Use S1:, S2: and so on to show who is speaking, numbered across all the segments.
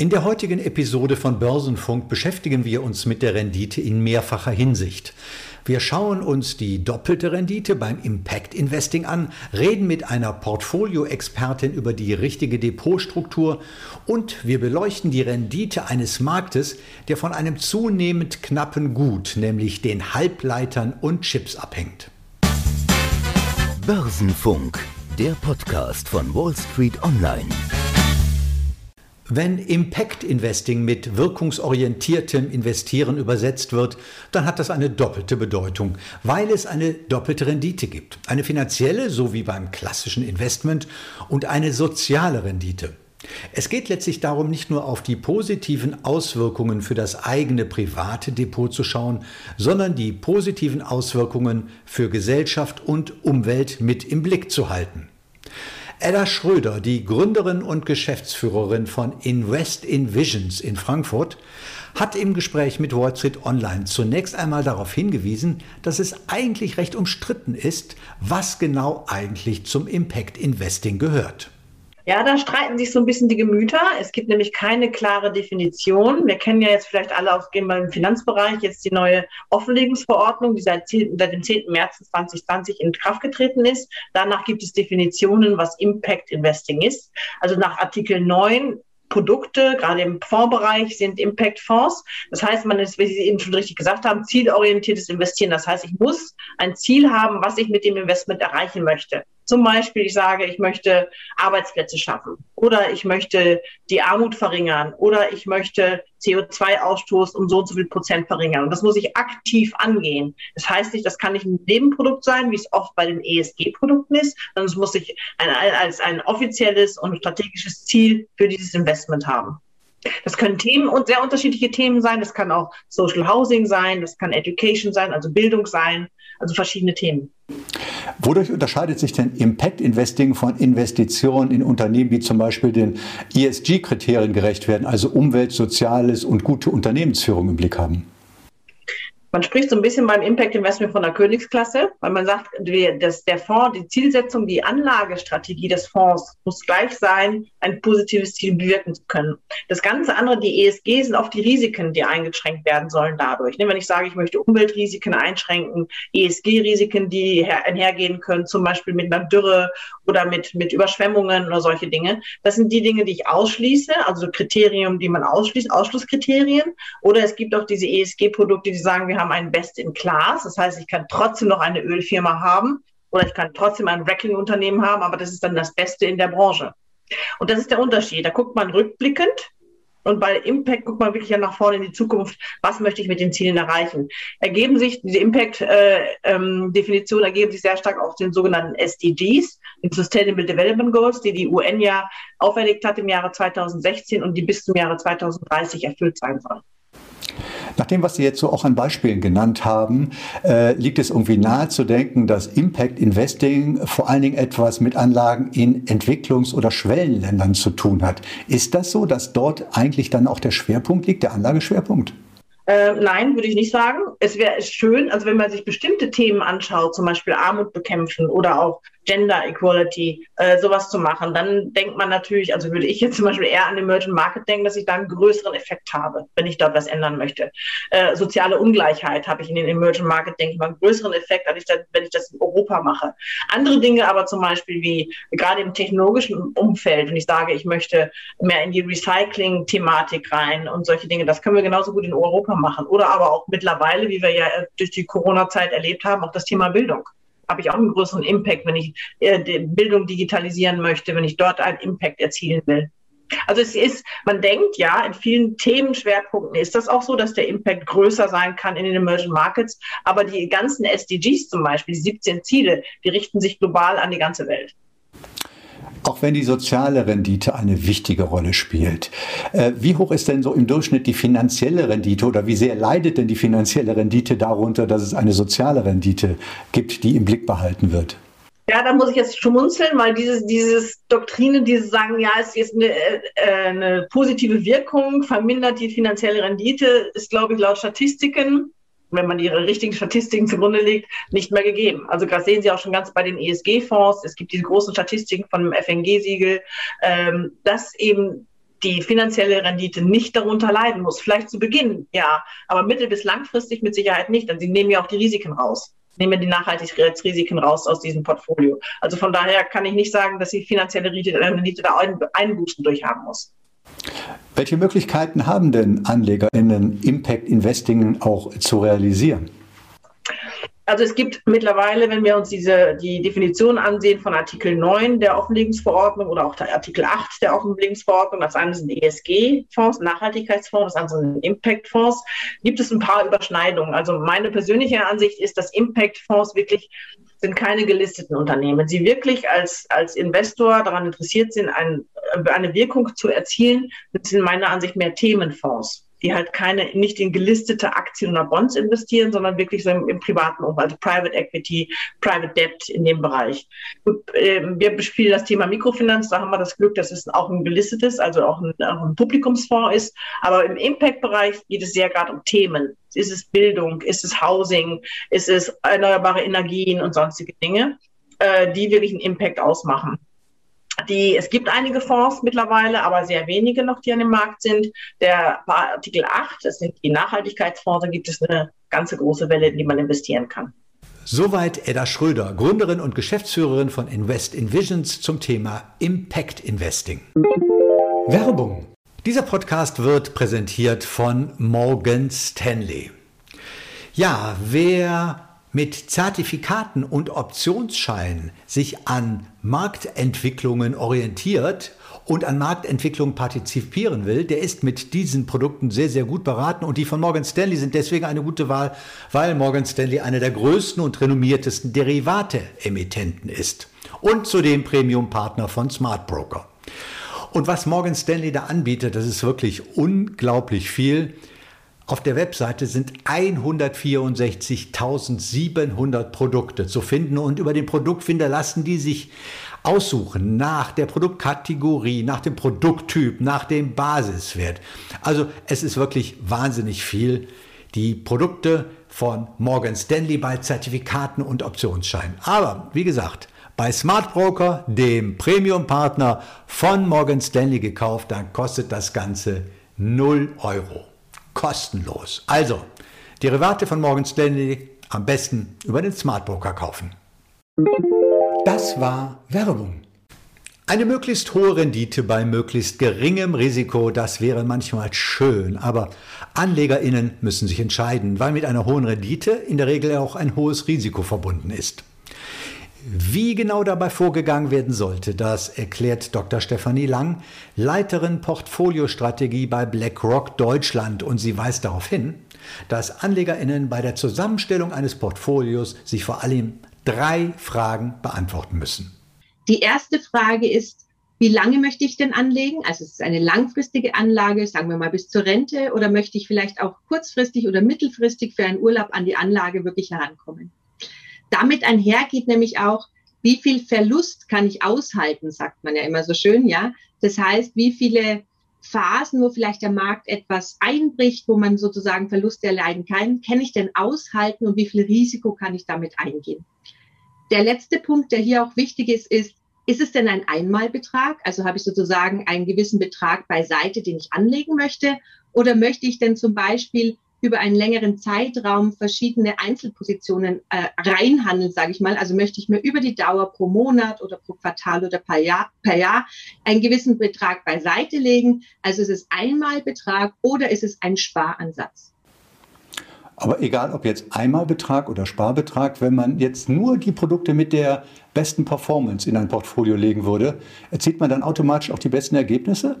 S1: In der heutigen Episode von Börsenfunk beschäftigen wir uns mit der Rendite in mehrfacher Hinsicht. Wir schauen uns die doppelte Rendite beim Impact Investing an, reden mit einer Portfolio-Expertin über die richtige Depotstruktur und wir beleuchten die Rendite eines Marktes, der von einem zunehmend knappen Gut, nämlich den Halbleitern und Chips abhängt.
S2: Börsenfunk, der Podcast von Wall Street Online.
S1: Wenn Impact Investing mit wirkungsorientiertem Investieren übersetzt wird, dann hat das eine doppelte Bedeutung, weil es eine doppelte Rendite gibt. Eine finanzielle, so wie beim klassischen Investment, und eine soziale Rendite. Es geht letztlich darum, nicht nur auf die positiven Auswirkungen für das eigene private Depot zu schauen, sondern die positiven Auswirkungen für Gesellschaft und Umwelt mit im Blick zu halten. Ella Schröder, die Gründerin und Geschäftsführerin von Invest in Visions in Frankfurt, hat im Gespräch mit Wall Street Online zunächst einmal darauf hingewiesen, dass es eigentlich recht umstritten ist, was genau eigentlich zum Impact Investing gehört.
S3: Ja, da streiten sich so ein bisschen die Gemüter. Es gibt nämlich keine klare Definition. Wir kennen ja jetzt vielleicht alle aus dem Finanzbereich jetzt die neue Offenlegungsverordnung, die seit, 10, seit dem 10. März 2020 in Kraft getreten ist. Danach gibt es Definitionen, was Impact Investing ist. Also nach Artikel 9 Produkte, gerade im Fondsbereich, sind Impact-Fonds. Das heißt, man ist, wie Sie eben schon richtig gesagt haben, zielorientiertes Investieren. Das heißt, ich muss ein Ziel haben, was ich mit dem Investment erreichen möchte. Zum Beispiel, ich sage, ich möchte Arbeitsplätze schaffen oder ich möchte die Armut verringern oder ich möchte CO2-Ausstoß um so und so viel Prozent verringern. Und das muss ich aktiv angehen. Das heißt nicht, das kann nicht ein Nebenprodukt sein, wie es oft bei den ESG-Produkten ist, sondern es muss sich ein, als ein offizielles und strategisches Ziel für dieses Investment haben. Das können Themen und sehr unterschiedliche Themen sein. Das kann auch Social Housing sein, das kann Education sein, also Bildung sein, also verschiedene Themen.
S1: Wodurch unterscheidet sich denn Impact Investing von Investitionen in Unternehmen, die zum Beispiel den ESG-Kriterien gerecht werden, also Umwelt, Soziales und gute Unternehmensführung im Blick haben?
S3: Man spricht so ein bisschen beim Impact Investment von der Königsklasse, weil man sagt, dass der Fonds, die Zielsetzung, die Anlagestrategie des Fonds muss gleich sein, ein positives Ziel bewirken zu können. Das ganze andere, die ESG, sind oft die Risiken, die eingeschränkt werden sollen dadurch. Ne, wenn ich sage, ich möchte Umweltrisiken einschränken, ESG-Risiken, die einhergehen können, zum Beispiel mit einer Dürre oder mit, mit Überschwemmungen oder solche Dinge. Das sind die Dinge, die ich ausschließe, also Kriterien, die man ausschließt, Ausschlusskriterien. Oder es gibt auch diese ESG-Produkte, die sagen, wir haben ein Best in Class. Das heißt, ich kann trotzdem noch eine Ölfirma haben oder ich kann trotzdem ein Wrecking-Unternehmen haben, aber das ist dann das Beste in der Branche. Und das ist der Unterschied. Da guckt man rückblickend und bei Impact guckt man wirklich ja nach vorne in die Zukunft. Was möchte ich mit den Zielen erreichen? Ergeben sich, diese Impact-Definitionen äh, ähm, ergeben sich sehr stark aus den sogenannten SDGs, den Sustainable Development Goals, die die UN ja auferlegt hat im Jahre 2016 und die bis zum Jahre 2030 erfüllt sein sollen.
S1: Nach dem, was Sie jetzt so auch an Beispielen genannt haben, äh, liegt es irgendwie nahe zu denken, dass Impact Investing vor allen Dingen etwas mit Anlagen in Entwicklungs- oder Schwellenländern zu tun hat. Ist das so, dass dort eigentlich dann auch der Schwerpunkt liegt, der Anlageschwerpunkt?
S3: Äh, nein, würde ich nicht sagen. Es wäre schön, also wenn man sich bestimmte Themen anschaut, zum Beispiel Armut bekämpfen oder auch Gender Equality, äh, sowas zu machen, dann denkt man natürlich, also würde ich jetzt zum Beispiel eher an Emerging Market denken, dass ich da einen größeren Effekt habe, wenn ich dort was ändern möchte. Äh, soziale Ungleichheit habe ich in den Emerging Market, denke ich mal, einen größeren Effekt, als ich das, wenn ich das in Europa mache. Andere Dinge aber zum Beispiel wie gerade im technologischen Umfeld, wenn ich sage, ich möchte mehr in die Recycling-Thematik rein und solche Dinge, das können wir genauso gut in Europa machen. Oder aber auch mittlerweile, wie wir ja durch die Corona-Zeit erlebt haben, auch das Thema Bildung habe ich auch einen größeren Impact, wenn ich äh, Bildung digitalisieren möchte, wenn ich dort einen Impact erzielen will. Also es ist, man denkt ja, in vielen Themenschwerpunkten ist das auch so, dass der Impact größer sein kann in den Emerging Markets. Aber die ganzen SDGs zum Beispiel, die 17 Ziele, die richten sich global an die ganze Welt
S1: auch wenn die soziale Rendite eine wichtige Rolle spielt. Äh, wie hoch ist denn so im Durchschnitt die finanzielle Rendite oder wie sehr leidet denn die finanzielle Rendite darunter, dass es eine soziale Rendite gibt, die im Blick behalten wird?
S3: Ja, da muss ich jetzt schmunzeln, weil dieses, dieses Doktrine, die sagen, ja, es ist eine, äh, eine positive Wirkung, vermindert die finanzielle Rendite, ist, glaube ich, laut Statistiken wenn man ihre richtigen Statistiken zugrunde legt, nicht mehr gegeben. Also das sehen Sie auch schon ganz bei den ESG-Fonds. Es gibt diese großen Statistiken von dem FNG-Siegel, ähm, dass eben die finanzielle Rendite nicht darunter leiden muss. Vielleicht zu Beginn, ja, aber mittel- bis langfristig mit Sicherheit nicht, denn sie nehmen ja auch die Risiken raus nehmen die Nachhaltigkeitsrisiken raus aus diesem Portfolio. Also von daher kann ich nicht sagen, dass die finanzielle Rendite da Einbußen durchhaben muss.
S1: Welche Möglichkeiten haben denn AnlegerInnen, Impact Investing auch zu realisieren?
S3: Also es gibt mittlerweile, wenn wir uns diese, die Definition ansehen von Artikel 9 der Offenlegungsverordnung oder auch der Artikel 8 der Offenlegungsverordnung, das eine sind ESG-Fonds, Nachhaltigkeitsfonds, das andere sind Impact-Fonds, gibt es ein paar Überschneidungen. Also meine persönliche Ansicht ist, dass Impact-Fonds wirklich sind keine gelisteten Unternehmen. Wenn Sie wirklich als, als Investor daran interessiert sind, ein, eine Wirkung zu erzielen, sind meiner Ansicht mehr Themenfonds die halt keine, nicht in gelistete Aktien oder Bonds investieren, sondern wirklich so im, im privaten Umfeld, also Private Equity, Private Debt in dem Bereich. Gut, äh, wir bespielen das Thema Mikrofinanz, da haben wir das Glück, dass es auch ein gelistetes, also auch ein, auch ein Publikumsfonds ist. Aber im Impact-Bereich geht es sehr gerade um Themen. Ist es Bildung, ist es Housing, ist es erneuerbare Energien und sonstige Dinge, äh, die wirklich einen Impact ausmachen. Die, es gibt einige Fonds mittlerweile, aber sehr wenige noch, die an dem Markt sind. Der Artikel 8, das sind die Nachhaltigkeitsfonds, da gibt es eine ganze große Welle, in die man investieren kann.
S1: Soweit Edda Schröder, Gründerin und Geschäftsführerin von Invest in Visions zum Thema Impact Investing. Werbung. Dieser Podcast wird präsentiert von Morgan Stanley. Ja, wer mit Zertifikaten und Optionsscheinen sich an Marktentwicklungen orientiert und an Marktentwicklungen partizipieren will, der ist mit diesen Produkten sehr, sehr gut beraten. Und die von Morgan Stanley sind deswegen eine gute Wahl, weil Morgan Stanley einer der größten und renommiertesten Derivate-Emittenten ist und zudem Premium-Partner von Smart Broker. Und was Morgan Stanley da anbietet, das ist wirklich unglaublich viel. Auf der Webseite sind 164.700 Produkte zu finden und über den Produktfinder lassen die sich aussuchen nach der Produktkategorie, nach dem Produkttyp, nach dem Basiswert. Also es ist wirklich wahnsinnig viel. Die Produkte von Morgan Stanley bei Zertifikaten und Optionsscheinen. Aber wie gesagt, bei Smart Broker, dem Premium-Partner von Morgan Stanley gekauft, dann kostet das Ganze 0 Euro kostenlos. Also, Derivate von Morgan Stanley am besten über den Smart Broker kaufen. Das war Werbung. Eine möglichst hohe Rendite bei möglichst geringem Risiko, das wäre manchmal schön, aber Anlegerinnen müssen sich entscheiden, weil mit einer hohen Rendite in der Regel auch ein hohes Risiko verbunden ist. Wie genau dabei vorgegangen werden sollte, das erklärt Dr. Stefanie Lang, Leiterin Portfoliostrategie bei BlackRock Deutschland und sie weist darauf hin, dass Anlegerinnen bei der Zusammenstellung eines Portfolios sich vor allem drei Fragen beantworten müssen.
S4: Die erste Frage ist, wie lange möchte ich denn anlegen? Also es ist eine langfristige Anlage, sagen wir mal bis zur Rente, oder möchte ich vielleicht auch kurzfristig oder mittelfristig für einen Urlaub an die Anlage wirklich herankommen? Damit einhergeht nämlich auch, wie viel Verlust kann ich aushalten, sagt man ja immer so schön, ja. Das heißt, wie viele Phasen, wo vielleicht der Markt etwas einbricht, wo man sozusagen Verluste erleiden kann, kann ich denn aushalten und wie viel Risiko kann ich damit eingehen? Der letzte Punkt, der hier auch wichtig ist, ist, ist es denn ein Einmalbetrag? Also habe ich sozusagen einen gewissen Betrag beiseite, den ich anlegen möchte? Oder möchte ich denn zum Beispiel über einen längeren Zeitraum verschiedene Einzelpositionen äh, reinhandeln, sage ich mal. Also möchte ich mir über die Dauer pro Monat oder pro Quartal oder per Jahr, per Jahr einen gewissen Betrag beiseite legen. Also ist es Einmalbetrag oder ist es ein Sparansatz?
S1: Aber egal, ob jetzt Einmalbetrag oder Sparbetrag, wenn man jetzt nur die Produkte mit der besten Performance in ein Portfolio legen würde, erzielt man dann automatisch auch die besten Ergebnisse?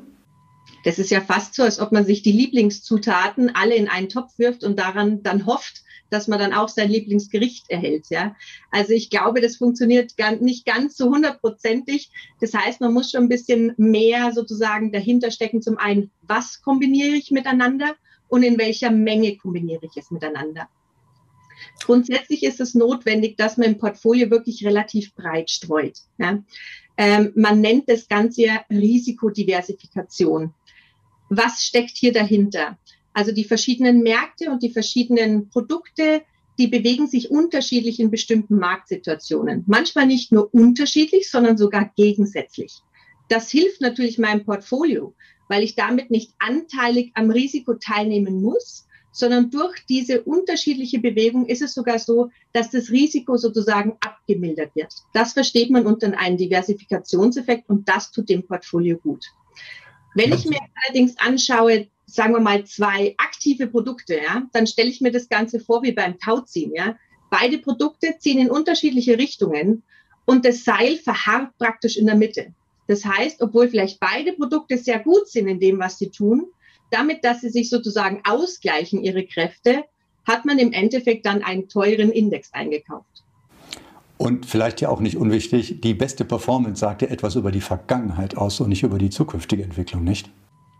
S4: Das ist ja fast so, als ob man sich die Lieblingszutaten alle in einen Topf wirft und daran dann hofft, dass man dann auch sein Lieblingsgericht erhält. Ja, also ich glaube, das funktioniert nicht ganz so hundertprozentig. Das heißt, man muss schon ein bisschen mehr sozusagen dahinter stecken. Zum einen, was kombiniere ich miteinander und in welcher Menge kombiniere ich es miteinander? Grundsätzlich ist es notwendig, dass man im Portfolio wirklich relativ breit streut. Ja? Ähm, man nennt das Ganze ja Risikodiversifikation. Was steckt hier dahinter? Also die verschiedenen Märkte und die verschiedenen Produkte, die bewegen sich unterschiedlich in bestimmten Marktsituationen. Manchmal nicht nur unterschiedlich, sondern sogar gegensätzlich. Das hilft natürlich meinem Portfolio. weil ich damit nicht anteilig am Risiko teilnehmen muss, sondern durch diese unterschiedliche Bewegung ist es sogar so, dass das Risiko sozusagen abgemildert wird. Das versteht man unter einem Diversifikationseffekt und das tut dem Portfolio gut. Wenn ich mir allerdings anschaue, sagen wir mal zwei aktive Produkte, ja, dann stelle ich mir das Ganze vor wie beim Tauziehen, ja. Beide Produkte ziehen in unterschiedliche Richtungen und das Seil verharrt praktisch in der Mitte. Das heißt, obwohl vielleicht beide Produkte sehr gut sind in dem, was sie tun, damit, dass sie sich sozusagen ausgleichen, ihre Kräfte, hat man im Endeffekt dann einen teuren Index eingekauft.
S1: Und vielleicht ja auch nicht unwichtig, die beste Performance sagt ja etwas über die Vergangenheit aus und nicht über die zukünftige Entwicklung, nicht?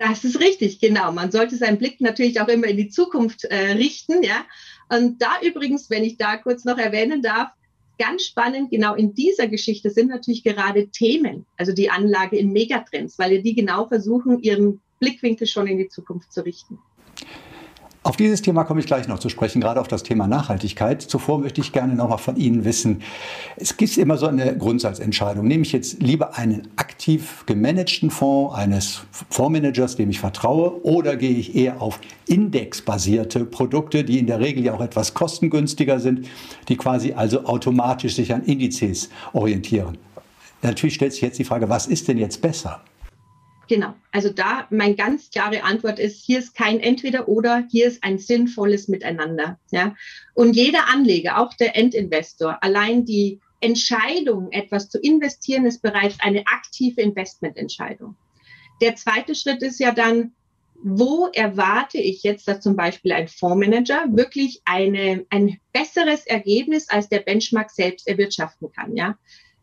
S4: Das ist richtig, genau. Man sollte seinen Blick natürlich auch immer in die Zukunft äh, richten, ja. Und da übrigens, wenn ich da kurz noch erwähnen darf, ganz spannend, genau in dieser Geschichte sind natürlich gerade Themen, also die Anlage in Megatrends, weil die genau versuchen, ihren Blickwinkel schon in die Zukunft zu richten.
S1: Auf dieses Thema komme ich gleich noch zu sprechen, gerade auf das Thema Nachhaltigkeit. Zuvor möchte ich gerne noch mal von Ihnen wissen, es gibt immer so eine Grundsatzentscheidung. Nehme ich jetzt lieber einen aktiv gemanagten Fonds eines Fondsmanagers, dem ich vertraue, oder gehe ich eher auf indexbasierte Produkte, die in der Regel ja auch etwas kostengünstiger sind, die quasi also automatisch sich an Indizes orientieren? Natürlich stellt sich jetzt die Frage, was ist denn jetzt besser?
S4: Genau. Also da meine ganz klare Antwort ist, hier ist kein Entweder-Oder, hier ist ein sinnvolles Miteinander. Ja. Und jeder Anleger, auch der Endinvestor, allein die Entscheidung, etwas zu investieren, ist bereits eine aktive Investmententscheidung. Der zweite Schritt ist ja dann, wo erwarte ich jetzt, dass zum Beispiel ein Fondsmanager wirklich eine, ein besseres Ergebnis als der Benchmark selbst erwirtschaften kann, ja?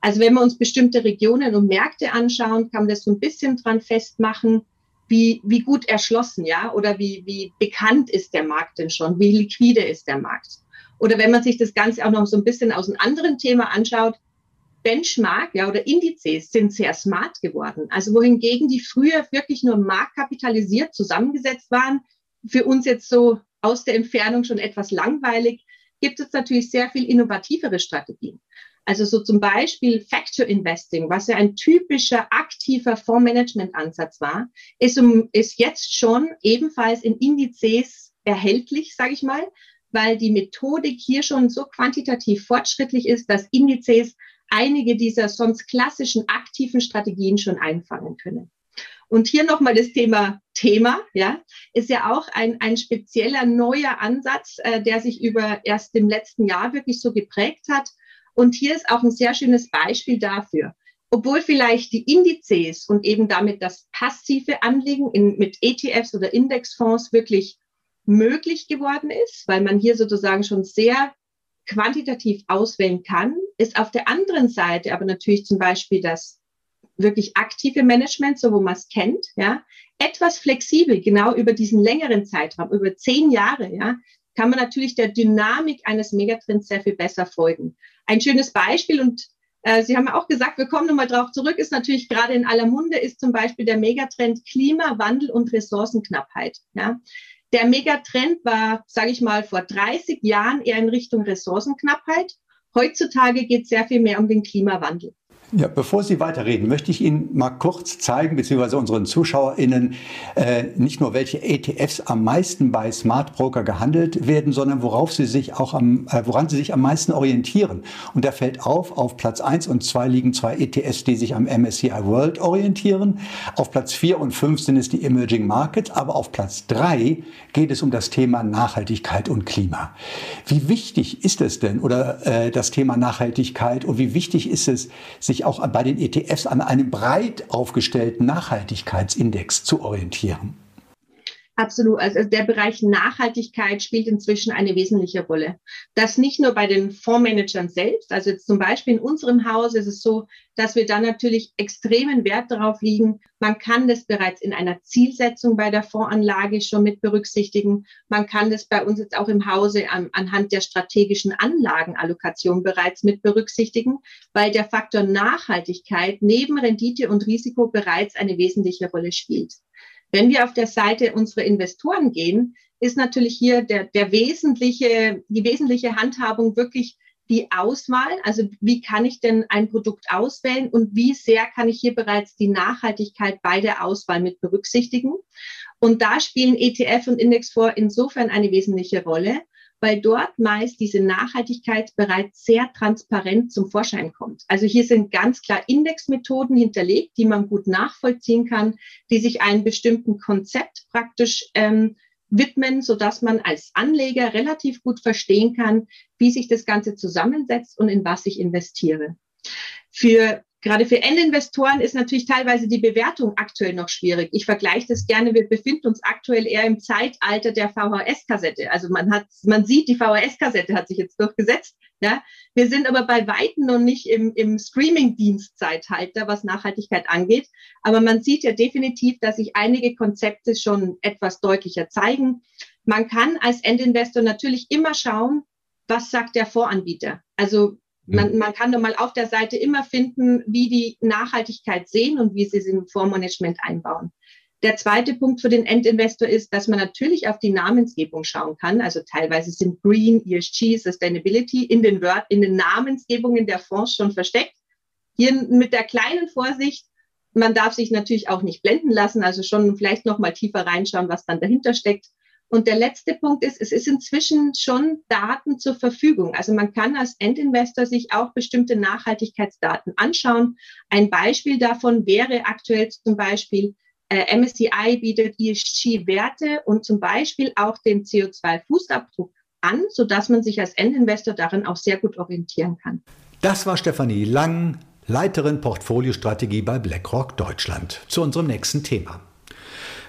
S4: Also wenn wir uns bestimmte Regionen und Märkte anschauen, kann man das so ein bisschen dran festmachen, wie, wie gut erschlossen, ja, oder wie, wie bekannt ist der Markt denn schon, wie liquide ist der Markt. Oder wenn man sich das Ganze auch noch so ein bisschen aus einem anderen Thema anschaut, Benchmark, ja, oder Indizes sind sehr smart geworden. Also wohingegen die früher wirklich nur marktkapitalisiert zusammengesetzt waren, für uns jetzt so aus der Entfernung schon etwas langweilig, gibt es natürlich sehr viel innovativere Strategien. Also so zum Beispiel Factor Investing, was ja ein typischer aktiver Fondsmanagement-Ansatz war, ist, um, ist jetzt schon ebenfalls in Indizes erhältlich, sage ich mal, weil die Methodik hier schon so quantitativ fortschrittlich ist, dass Indizes einige dieser sonst klassischen aktiven Strategien schon einfangen können. Und hier nochmal das Thema Thema, ja, ist ja auch ein, ein spezieller neuer Ansatz, äh, der sich über erst im letzten Jahr wirklich so geprägt hat. Und hier ist auch ein sehr schönes Beispiel dafür. Obwohl vielleicht die Indizes und eben damit das passive Anliegen in, mit ETFs oder Indexfonds wirklich möglich geworden ist, weil man hier sozusagen schon sehr quantitativ auswählen kann, ist auf der anderen Seite aber natürlich zum Beispiel das wirklich aktive Management, so wo man es kennt, ja, etwas flexibel, genau über diesen längeren Zeitraum, über zehn Jahre, ja, kann man natürlich der Dynamik eines Megatrends sehr viel besser folgen. Ein schönes Beispiel und äh, Sie haben auch gesagt, wir kommen nochmal drauf zurück, ist natürlich gerade in aller Munde, ist zum Beispiel der Megatrend Klimawandel und Ressourcenknappheit. Ja. Der Megatrend war, sage ich mal, vor 30 Jahren eher in Richtung Ressourcenknappheit. Heutzutage geht es sehr viel mehr um den Klimawandel.
S1: Ja, bevor Sie weiterreden, möchte ich Ihnen mal kurz zeigen, beziehungsweise unseren ZuschauerInnen, äh, nicht nur welche ETFs am meisten bei Smart Broker gehandelt werden, sondern worauf sie sich auch am, äh, woran sie sich am meisten orientieren. Und da fällt auf, auf Platz 1 und 2 liegen zwei ETFs, die sich am MSCI World orientieren. Auf Platz 4 und 5 sind es die Emerging Markets, aber auf Platz 3 geht es um das Thema Nachhaltigkeit und Klima. Wie wichtig ist es denn, oder äh, das Thema Nachhaltigkeit und wie wichtig ist es, sich sich auch bei den ETFs an einem breit aufgestellten Nachhaltigkeitsindex zu orientieren.
S4: Absolut. Also der Bereich Nachhaltigkeit spielt inzwischen eine wesentliche Rolle. Das nicht nur bei den Fondsmanagern selbst. Also jetzt zum Beispiel in unserem Haus ist es so, dass wir dann natürlich extremen Wert darauf liegen. Man kann das bereits in einer Zielsetzung bei der Fondsanlage schon mit berücksichtigen. Man kann das bei uns jetzt auch im Hause an, anhand der strategischen Anlagenallokation bereits mit berücksichtigen, weil der Faktor Nachhaltigkeit neben Rendite und Risiko bereits eine wesentliche Rolle spielt. Wenn wir auf der Seite unserer Investoren gehen, ist natürlich hier der, der wesentliche, die wesentliche Handhabung wirklich die Auswahl, also wie kann ich denn ein Produkt auswählen und wie sehr kann ich hier bereits die Nachhaltigkeit bei der Auswahl mit berücksichtigen. Und da spielen ETF und Indexfonds insofern eine wesentliche Rolle, weil dort meist diese Nachhaltigkeit bereits sehr transparent zum Vorschein kommt. Also hier sind ganz klar Indexmethoden hinterlegt, die man gut nachvollziehen kann, die sich einem bestimmten Konzept praktisch ähm, widmen, so dass man als Anleger relativ gut verstehen kann, wie sich das Ganze zusammensetzt und in was ich investiere. Für Gerade für Endinvestoren ist natürlich teilweise die Bewertung aktuell noch schwierig. Ich vergleiche das gerne. Wir befinden uns aktuell eher im Zeitalter der VHS-Kassette. Also man hat, man sieht, die VHS-Kassette hat sich jetzt durchgesetzt. Ja, wir sind aber bei weitem noch nicht im, im Streaming-Dienst-Zeitalter, was Nachhaltigkeit angeht. Aber man sieht ja definitiv, dass sich einige Konzepte schon etwas deutlicher zeigen. Man kann als Endinvestor natürlich immer schauen, was sagt der Voranbieter. Also man, man kann doch mal auf der Seite immer finden, wie die Nachhaltigkeit sehen und wie sie es im Fondsmanagement einbauen. Der zweite Punkt für den Endinvestor ist, dass man natürlich auf die Namensgebung schauen kann. Also teilweise sind Green, ESG, Sustainability in den, Word, in den Namensgebungen der Fonds schon versteckt. Hier mit der kleinen Vorsicht, man darf sich natürlich auch nicht blenden lassen, also schon vielleicht noch mal tiefer reinschauen, was dann dahinter steckt. Und der letzte Punkt ist, es ist inzwischen schon Daten zur Verfügung. Also man kann als Endinvestor sich auch bestimmte Nachhaltigkeitsdaten anschauen. Ein Beispiel davon wäre aktuell zum Beispiel äh, MSCI bietet ESG-Werte und zum Beispiel auch den CO2-Fußabdruck an, sodass man sich als Endinvestor darin auch sehr gut orientieren kann.
S1: Das war Stefanie Lang, Leiterin Portfoliostrategie bei BlackRock Deutschland. Zu unserem nächsten Thema.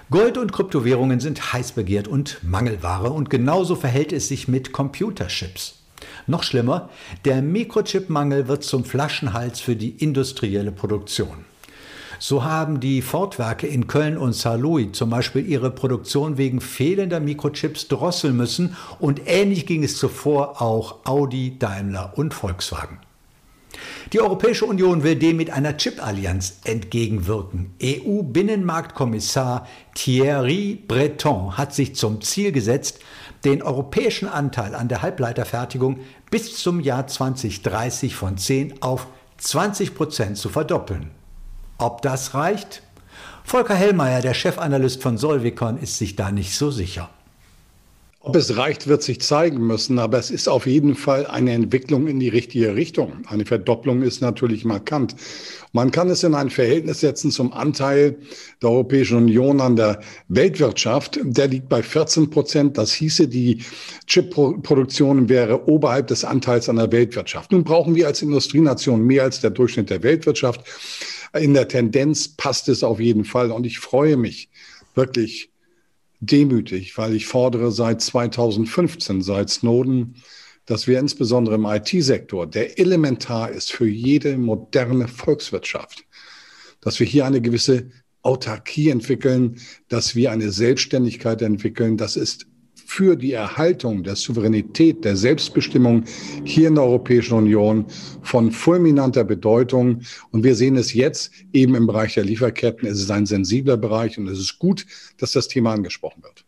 S1: Gold und Kryptowährungen sind heiß begehrt und Mangelware und genauso verhält es sich mit Computerchips. Noch schlimmer, der Mikrochipmangel wird zum Flaschenhals für die industrielle Produktion. So haben die Ford-Werke in Köln und Saarlouis zum Beispiel ihre Produktion wegen fehlender Mikrochips drosseln müssen und ähnlich ging es zuvor auch Audi, Daimler und Volkswagen. Die Europäische Union will dem mit einer Chip-Allianz entgegenwirken. EU-Binnenmarktkommissar Thierry Breton hat sich zum Ziel gesetzt, den europäischen Anteil an der Halbleiterfertigung bis zum Jahr 2030 von 10 auf 20 Prozent zu verdoppeln. Ob das reicht? Volker Hellmeier, der Chefanalyst von Solvicon, ist sich da nicht so sicher.
S5: Ob es reicht, wird sich zeigen müssen, aber es ist auf jeden Fall eine Entwicklung in die richtige Richtung. Eine Verdopplung ist natürlich markant. Man kann es in ein Verhältnis setzen zum Anteil der Europäischen Union an der Weltwirtschaft. Der liegt bei 14 Prozent. Das hieße, die Chipproduktion wäre oberhalb des Anteils an der Weltwirtschaft. Nun brauchen wir als Industrienation mehr als der Durchschnitt der Weltwirtschaft. In der Tendenz passt es auf jeden Fall und ich freue mich wirklich demütig, weil ich fordere seit 2015, seit Snowden, dass wir insbesondere im IT-Sektor, der elementar ist für jede moderne Volkswirtschaft, dass wir hier eine gewisse Autarkie entwickeln, dass wir eine Selbstständigkeit entwickeln. Das ist für die Erhaltung der Souveränität, der Selbstbestimmung hier in der Europäischen Union von fulminanter Bedeutung. Und wir sehen es jetzt eben im Bereich der Lieferketten. Es ist ein sensibler Bereich und es ist gut, dass das Thema angesprochen wird.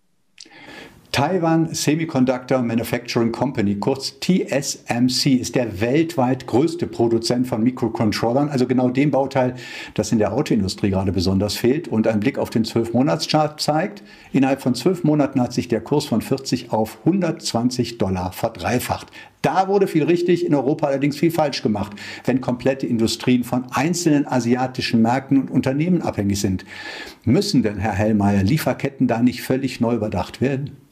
S1: Taiwan Semiconductor Manufacturing Company, kurz TSMC, ist der weltweit größte Produzent von Mikrocontrollern, also genau dem Bauteil, das in der Autoindustrie gerade besonders fehlt. Und ein Blick auf den 12-Monats-Chart zeigt, innerhalb von zwölf Monaten hat sich der Kurs von 40 auf 120 Dollar verdreifacht. Da wurde viel richtig, in Europa allerdings viel falsch gemacht, wenn komplette Industrien von einzelnen asiatischen Märkten und Unternehmen abhängig sind. Müssen denn, Herr Hellmeier, Lieferketten da nicht völlig neu überdacht werden?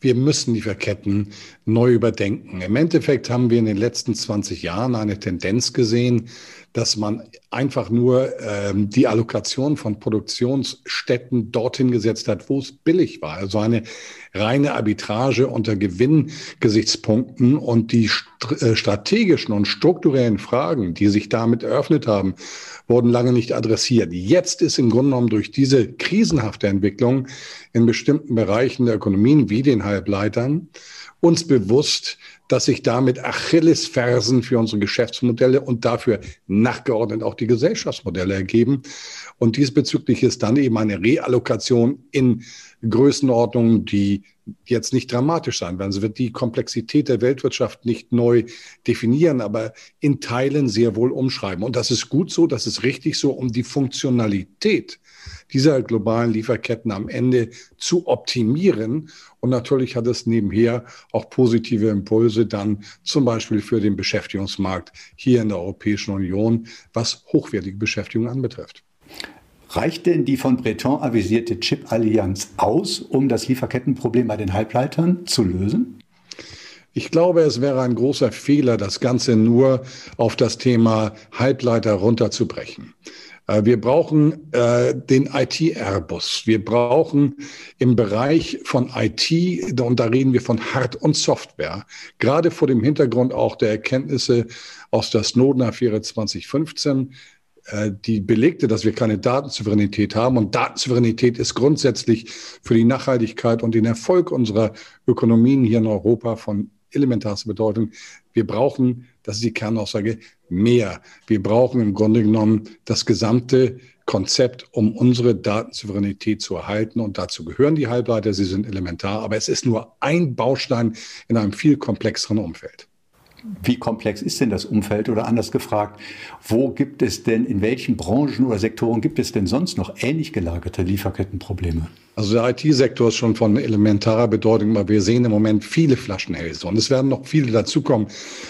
S5: Wir müssen Lieferketten neu überdenken. Im Endeffekt haben wir in den letzten 20 Jahren eine Tendenz gesehen, dass man einfach nur ähm, die Allokation von Produktionsstätten dorthin gesetzt hat, wo es billig war. Also eine reine Arbitrage unter Gewinngesichtspunkten und die st äh, strategischen und strukturellen Fragen, die sich damit eröffnet haben, wurden lange nicht adressiert. Jetzt ist im Grunde genommen durch diese krisenhafte Entwicklung in bestimmten Bereichen der Ökonomien wie den Halbleitern uns bewusst, dass sich damit Achillesfersen für unsere Geschäftsmodelle und dafür nachgeordnet auch die Gesellschaftsmodelle ergeben. Und diesbezüglich ist dann eben eine Reallokation in Größenordnungen, die jetzt nicht dramatisch sein werden. Sie wird die Komplexität der Weltwirtschaft nicht neu definieren, aber in Teilen sehr wohl umschreiben. Und das ist gut so, das ist richtig so, um die Funktionalität dieser globalen Lieferketten am Ende zu optimieren. Und natürlich hat es nebenher auch positive Impulse dann zum Beispiel für den Beschäftigungsmarkt hier in der Europäischen Union, was hochwertige Beschäftigung anbetrifft.
S1: Reicht denn die von Breton avisierte Chip-Allianz aus, um das Lieferkettenproblem bei den Halbleitern zu lösen?
S5: Ich glaube, es wäre ein großer Fehler, das Ganze nur auf das Thema Halbleiter runterzubrechen. Äh, wir brauchen äh, den IT-Airbus. Wir brauchen im Bereich von IT, und da reden wir von Hard- und Software, gerade vor dem Hintergrund auch der Erkenntnisse aus der Snowden-Affäre 2015, äh, die belegte, dass wir keine Datensouveränität haben. Und Datensouveränität ist grundsätzlich für die Nachhaltigkeit und den Erfolg unserer Ökonomien hier in Europa von elementarster Bedeutung. Wir brauchen, das ist die Kernaussage, mehr. Wir brauchen im Grunde genommen das gesamte Konzept, um unsere Datensouveränität zu erhalten. Und dazu gehören die Halbleiter, sie sind elementar, aber es ist nur ein Baustein in einem viel komplexeren Umfeld.
S1: Wie komplex ist denn das Umfeld? Oder anders gefragt, wo gibt es denn, in welchen Branchen oder Sektoren gibt es denn sonst noch ähnlich gelagerte Lieferkettenprobleme?
S5: Also der IT-Sektor ist schon von elementarer Bedeutung, aber wir sehen im Moment viele Flaschenhälse und es werden noch viele dazukommen.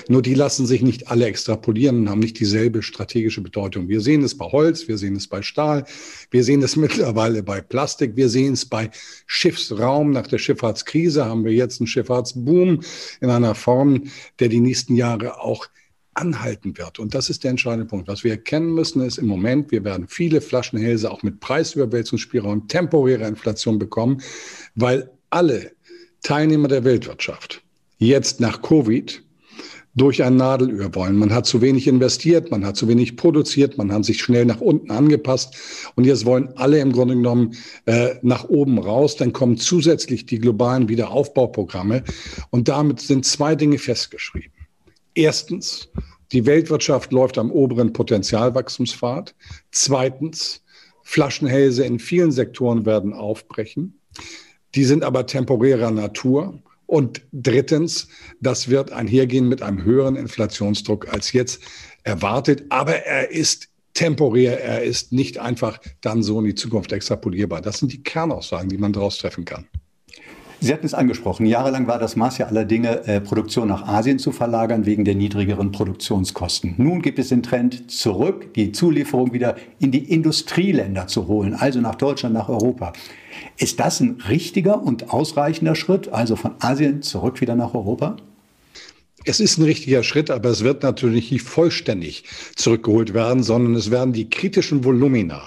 S5: Nur die lassen sich nicht alle extrapolieren und haben nicht dieselbe strategische Bedeutung. Wir sehen es bei Holz, wir sehen es bei Stahl, wir sehen es mittlerweile bei Plastik, wir sehen es bei Schiffsraum. Nach der Schifffahrtskrise haben wir jetzt einen Schifffahrtsboom in einer Form, der die nächsten Jahre auch anhalten wird. Und das ist der entscheidende Punkt. Was wir erkennen müssen, ist im Moment, wir werden viele Flaschenhälse auch mit Preisüberwälzungsspielraum, temporärer Inflation bekommen, weil alle Teilnehmer der Weltwirtschaft jetzt nach Covid durch ein Nadelöhr wollen. Man hat zu wenig investiert, man hat zu wenig produziert, man hat sich schnell nach unten angepasst und jetzt wollen alle im Grunde genommen äh, nach oben raus. Dann kommen zusätzlich die globalen Wiederaufbauprogramme und damit sind zwei Dinge festgeschrieben. Erstens, die Weltwirtschaft läuft am oberen Potenzialwachstumspfad. Zweitens, Flaschenhälse in vielen Sektoren werden aufbrechen. Die sind aber temporärer Natur. Und drittens, das wird einhergehen mit einem höheren Inflationsdruck als jetzt erwartet. Aber er ist temporär, er ist nicht einfach dann so in die Zukunft extrapolierbar. Das sind die Kernaussagen, die man daraus treffen kann.
S1: Sie hatten es angesprochen. Jahrelang war das Maß ja aller Dinge, äh, Produktion nach Asien zu verlagern wegen der niedrigeren Produktionskosten. Nun gibt es den Trend zurück, die Zulieferung wieder in die Industrieländer zu holen, also nach Deutschland, nach Europa. Ist das ein richtiger und ausreichender Schritt, also von Asien zurück wieder nach Europa?
S5: Es ist ein richtiger Schritt, aber es wird natürlich nicht vollständig zurückgeholt werden, sondern es werden die kritischen Volumina,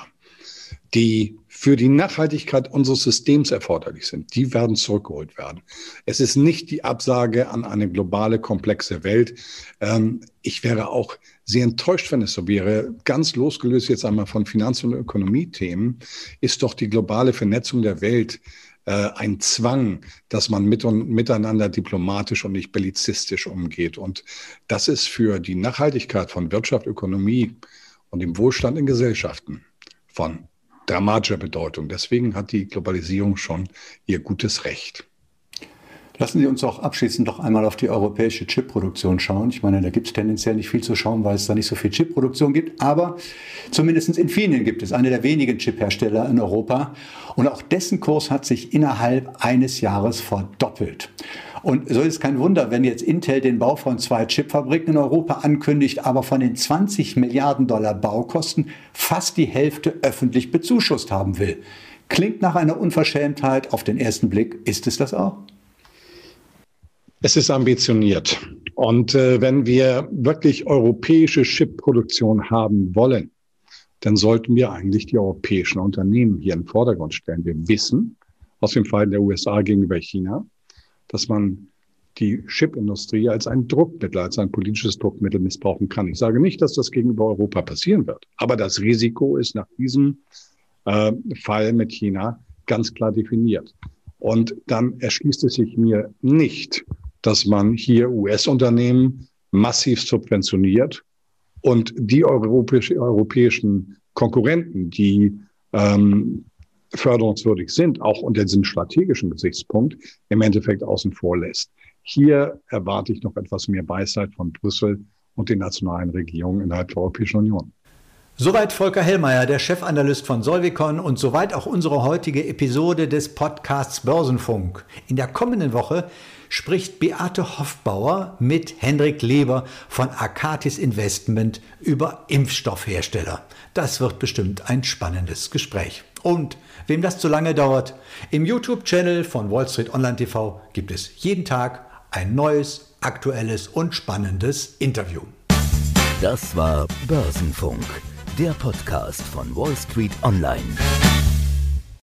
S5: die für die Nachhaltigkeit unseres Systems erforderlich sind, die werden zurückgeholt werden. Es ist nicht die Absage an eine globale, komplexe Welt. Ähm, ich wäre auch sehr enttäuscht, wenn es so wäre. Ganz losgelöst jetzt einmal von Finanz- und Ökonomiethemen ist doch die globale Vernetzung der Welt äh, ein Zwang, dass man mit und miteinander diplomatisch und nicht bellizistisch umgeht. Und das ist für die Nachhaltigkeit von Wirtschaft, Ökonomie und dem Wohlstand in Gesellschaften von dramatischer Bedeutung. Deswegen hat die Globalisierung schon ihr gutes Recht.
S1: Lassen Sie uns auch abschließend noch einmal auf die europäische Chipproduktion schauen. Ich meine, da gibt es tendenziell nicht viel zu schauen, weil es da nicht so viel Chipproduktion gibt. Aber zumindest Infineon gibt es, eine der wenigen Chiphersteller in Europa. Und auch dessen Kurs hat sich innerhalb eines Jahres verdoppelt. Und so ist kein Wunder, wenn jetzt Intel den Bau von zwei Chipfabriken in Europa ankündigt, aber von den 20 Milliarden Dollar Baukosten fast die Hälfte öffentlich bezuschusst haben will. Klingt nach einer Unverschämtheit. Auf den ersten Blick ist es das auch?
S5: Es ist ambitioniert. Und äh, wenn wir wirklich europäische Chipproduktion haben wollen, dann sollten wir eigentlich die europäischen Unternehmen hier in den Vordergrund stellen. Wir wissen aus dem Fall der USA gegenüber China, dass man die Chipindustrie als ein Druckmittel, als ein politisches Druckmittel missbrauchen kann. Ich sage nicht, dass das gegenüber Europa passieren wird, aber das Risiko ist nach diesem äh, Fall mit China ganz klar definiert. Und dann erschließt es sich mir nicht, dass man hier US-Unternehmen massiv subventioniert und die europäisch, europäischen Konkurrenten, die ähm, förderungswürdig sind, auch unter diesem strategischen Gesichtspunkt, im Endeffekt außen vor lässt. Hier erwarte ich noch etwas mehr Weisheit von Brüssel und den nationalen Regierungen innerhalb der Europäischen Union.
S1: Soweit Volker Hellmeier, der Chefanalyst von Solvicon und soweit auch unsere heutige Episode des Podcasts Börsenfunk. In der kommenden Woche spricht Beate Hoffbauer mit Hendrik Leber von Akatis Investment über Impfstoffhersteller. Das wird bestimmt ein spannendes Gespräch. Und wem das zu lange dauert, im YouTube-Channel von Wall Street Online TV gibt es jeden Tag ein neues, aktuelles und spannendes Interview.
S2: Das war Börsenfunk der Podcast von Wall Street Online.